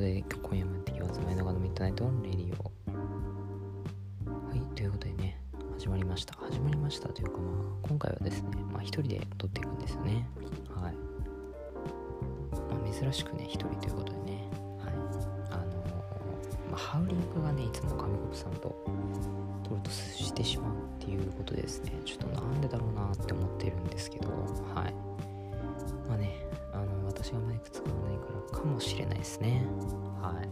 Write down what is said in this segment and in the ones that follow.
ことで今夜もやっていきます。前長の Midnight on Radio はいということでね始まりました。始まりましたというかまあ今回はですねまあ一人で録っていくんですよね。はい。まあ珍しくね一人ということでね。はい。あのまあ、ハウリングがねいつも紙コップさんと録るとしてしまうっていうことですね。ちょっとなんでだろうなって思ってるんですけどはい。まあね私がマイク使わないからかもしれないですね。はい。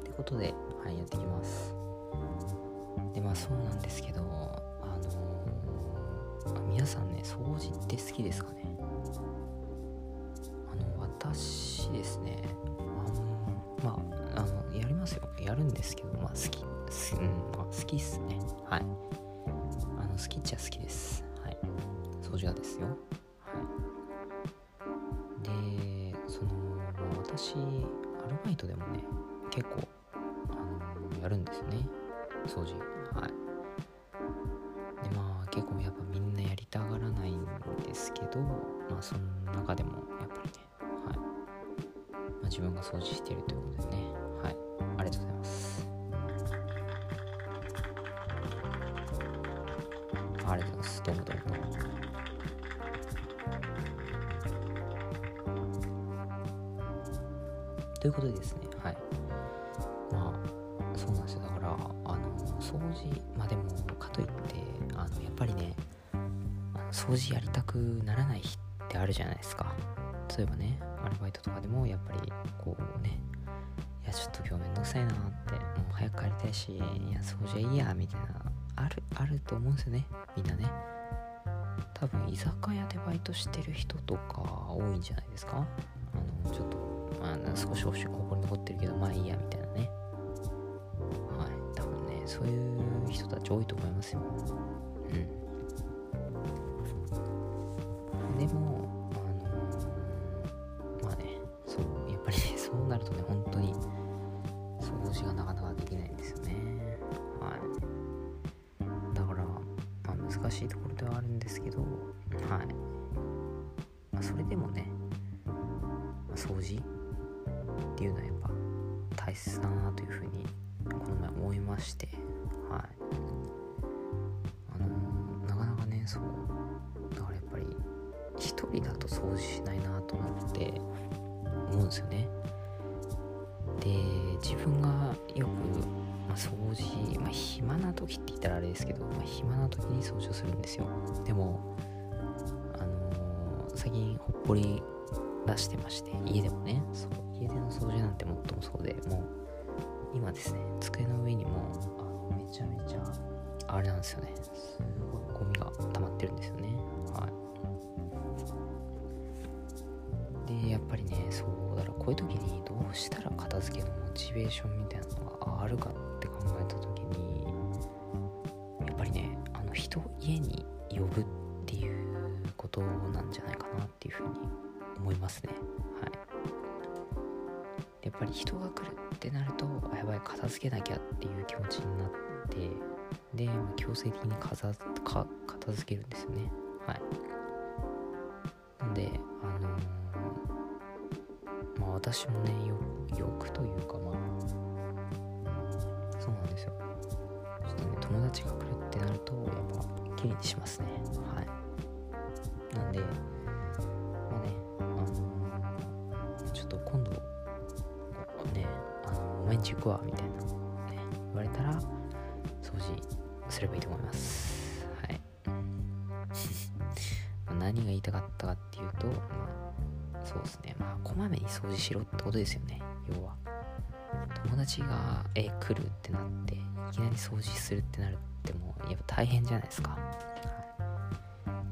ってことではいやっていきます。でまあそうなんですけどあのー、皆さんね掃除って好きですかね？あの私ですねあまああのやりますよ。やるんですけどまあ好きす、うんまあ、好きっすね。はい。あの好きっちゃ好きです。はい。掃除はですよ私アルバイトでもね結構あのやるんですね。掃除。はい。でまあ結構やっぱみんなやりたがらないんですけどまあその中でもやっぱりねはい、まあ、自分が掃除してるということですね。はい。ありがとうございます。ありがとうございます。どうもどうも。ということでですね、はい。まあ、そうなんですよ。だから、あの、掃除、まあでも、かといって、あの、やっぱりね、掃除やりたくならない日ってあるじゃないですか。例えばね、アルバイトとかでも、やっぱり、こうね、いや、ちょっと今日めんどくさいなって、もう早く帰りたいし、いや、掃除はいいや、みたいな、ある、あると思うんですよね、みんなね。多分、居酒屋でバイトしてる人とか多いんじゃないですかあの、ちょっとまあ、少しここに残ってるけど、まあいいや、みたいなね。はい。多分ね、そういう人たち多いと思いますよ。うん。でも、あのー、まあね、そう、やっぱりね、そうなるとね、本当に、掃除がなかなかできないんですよね。はい。だから、まあ難しいところではあるんですけど、はい。まあ、それでもね、掃除っていうのはやっぱ大切だなというふうにこの前思いましてはい。あのー、なかなかねそうだからやっぱり一人だと掃除しないなと思って思うんですよね。で自分がよく、まあ、掃除、まあ、暇な時って言ったらあれですけど、まあ、暇な時に掃除をするんですよ。でもあのー、最近ほっぽり出してまして家でもねそう家での掃除なんて最もそうでもう今ですね机の上にもあめちゃめちゃあれなんですよね。すごいゴミが溜まってるんですよね。はい。でやっぱりねそうだからこういう時にどうしたら片付けのモチベーションみたいなのがあるかって考えた時にやっぱりねあの人を家に呼ぶっていうことなんじゃないかなっていうふうに思いますね。はい。やっぱり人が来るってなるとあやばい片付けなきゃっていう気持ちになってで、まあ、強制的にかざか片付けるんですよね。はい。なんであのー、まあ私もね欲というかまあそうなんですよ。ちょっとね友達が来るってなるとやっぱきれいにしますね。毎日行くわみたいな、ね、言われたら掃除すればいいと思います。はい。何が言いたかったかっていうと、まあ、そうですね。まあこまめに掃除しろってことですよね。要は。友達がえ来るってなっていきなり掃除するってなるってもうやっぱ大変じゃないですか、は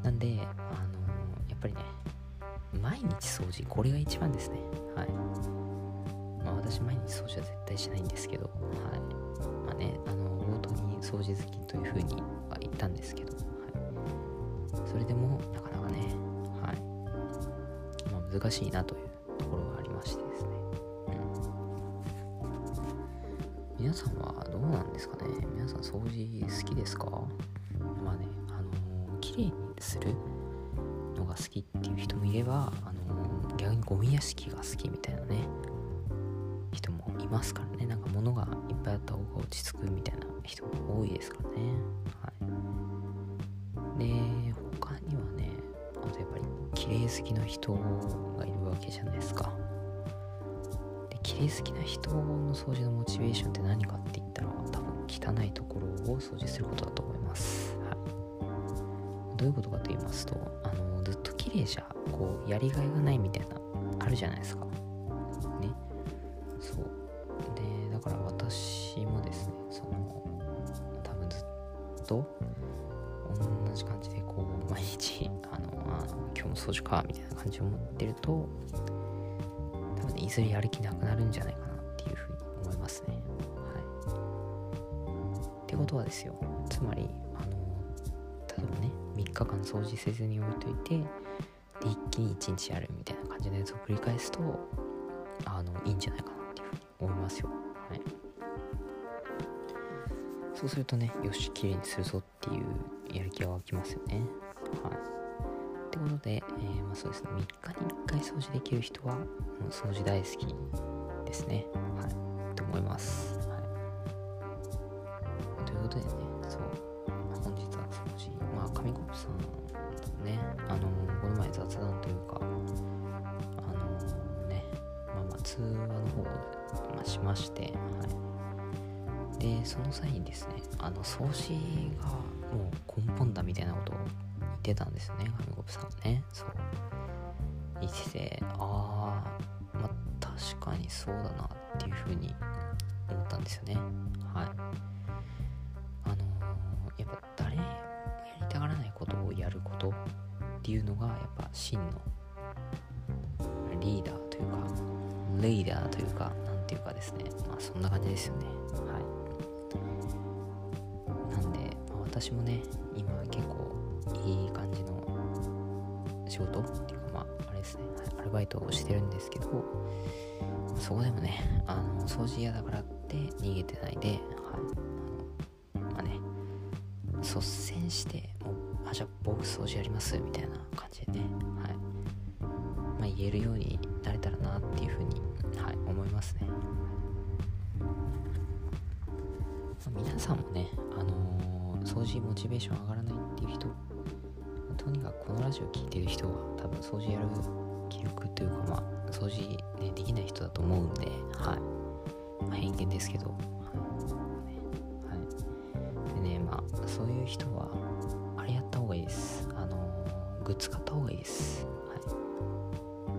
い、なんであのー、やっぱりね毎日掃除これが一番ですね。はい。私毎日掃除は絶対しないんですけど、はい。まあね、あの、冒頭に掃除好きというふうには言ったんですけど、はい。それでも、なかなかね、はい。まあ難しいなというところがありましてですね。うん。皆さんはどうなんですかね皆さん掃除好きですか？まあね、あのー、綺麗にするのが好きっていう人もいれば、あの逆にゴミ屋敷が好きみたいなますからね。なんか物がいっぱいあった方が落ち着くみたいな人も多いですからね。はい。で他にはねあとやっぱり綺麗好きな人がいるわけじゃないですか。で綺麗好きな人の掃除のモチベーションって何かって言ったら多分汚いところを掃除することだと思います。はい。どういうことかと言いますとあのずっと綺麗じゃこうやりがいがないみたいなあるじゃないですか。と？同じ感じでこう毎日あのあ今日も掃除かみたいな感じを持ってると多分ねいずれやる気なくなるんじゃないかなっていうふうに思いますね。はい。ってことはですよ。つまりあの例えばね3日間掃除せずに置いといてで一気に1日やるみたいな感じのやつを繰り返すとあのいいんじゃないかなっていうふうに思いますよ。はい。そうするとねよし綺麗にするぞっていうやる気が湧きますよね。はい。ってことで、えー、まあそうですね。3日に1回掃除できる人はもう掃除大好きですね。はい。と思います。はい。ということでねそう。本日は掃除まあ紙コップさんとねあのこの前雑談というかあのねまあまあ通話の方を、まあ、しましてはい。でその際にですねあの掃除がもう根本だみたいなことを言ってたんですよね紙コップさんね。そう。言っててああまあ確かにそうだなっていうふうに思ったんですよね。はい。あのーやっぱ誰もやりたがらないことをやることっていうのがやっぱ真のリーダーというかレイダーというかなんていうかですね。まあそんな感じですよね。はい。私もね今結構いい感じの仕事っていうかまああれですね。はいアルバイトをしてるんですけどそこでもねあの掃除嫌だからって逃げてないではい。あのまあね率先してもうあじゃあ僕掃除やりますみたいな感じでねはい。まあ言えるようになれたらなっていうふうにはい思いますね、まあ皆さんもねあのー掃除モチベーション上がらないっていう人とにかくこのラジオ聞いてる人は多分掃除やる気力というかまあ掃除、ね、できない人だと思うんではい、まあ、偏見ですけど。はい、でねまあそういう人はあれやった方がいいです。あのグッズ買った方がいいです。はい。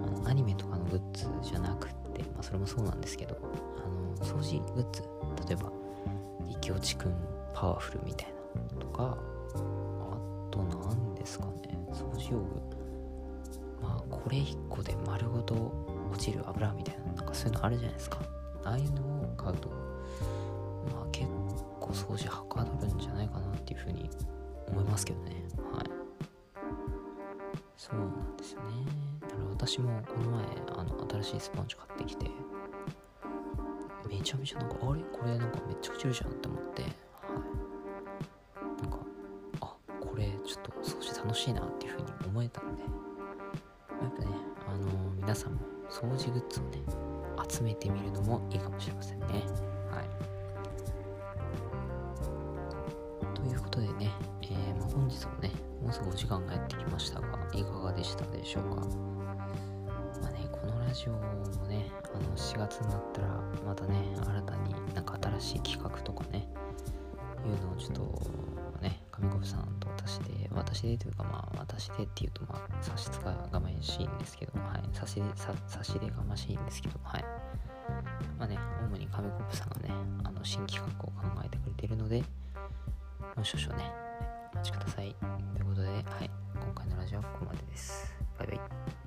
あのアニメとかのグッズじゃなくてまあそれもそうなんですけどあの掃除グッズ例えばイケオチくんパワフルみたいな。とかあと何ですかね。掃除用具。まあこれ1個で丸ごと落ちる油みたいななんかそういうのあるじゃないですか。ああいうのを買うとまあ結構掃除はかどるんじゃないかなっていうふうに思いますけどね。はい。そうなんですよね。だから私もこの前あの新しいスポンジ買ってきてめちゃめちゃなんかあれ？これなんかめっちゃくちゃいいじゃんって思って。ちょっと掃除楽しいなっていうふうに思えたんでやっぱねあのー皆さんも掃除グッズをね集めてみるのもいいかもしれませんね。はい。ということでね、えーまあ本日もねもうすぐお時間がやってきましたがいかがでしたでしょうか？まあねこのラジオもねあの4月になったらまたね新たになんか新しい企画とかねいうのをちょっとね上国さんと私で私でというかまあ私でっていうとまあ差し支ががましいんですけどはい差し出差し出がましいんですけどはいまあね主に亀コップさんがねあの新企画を考えてくれているのでもう少々ねお待ちくださいということではい今回のラジオはここまでですバイバイ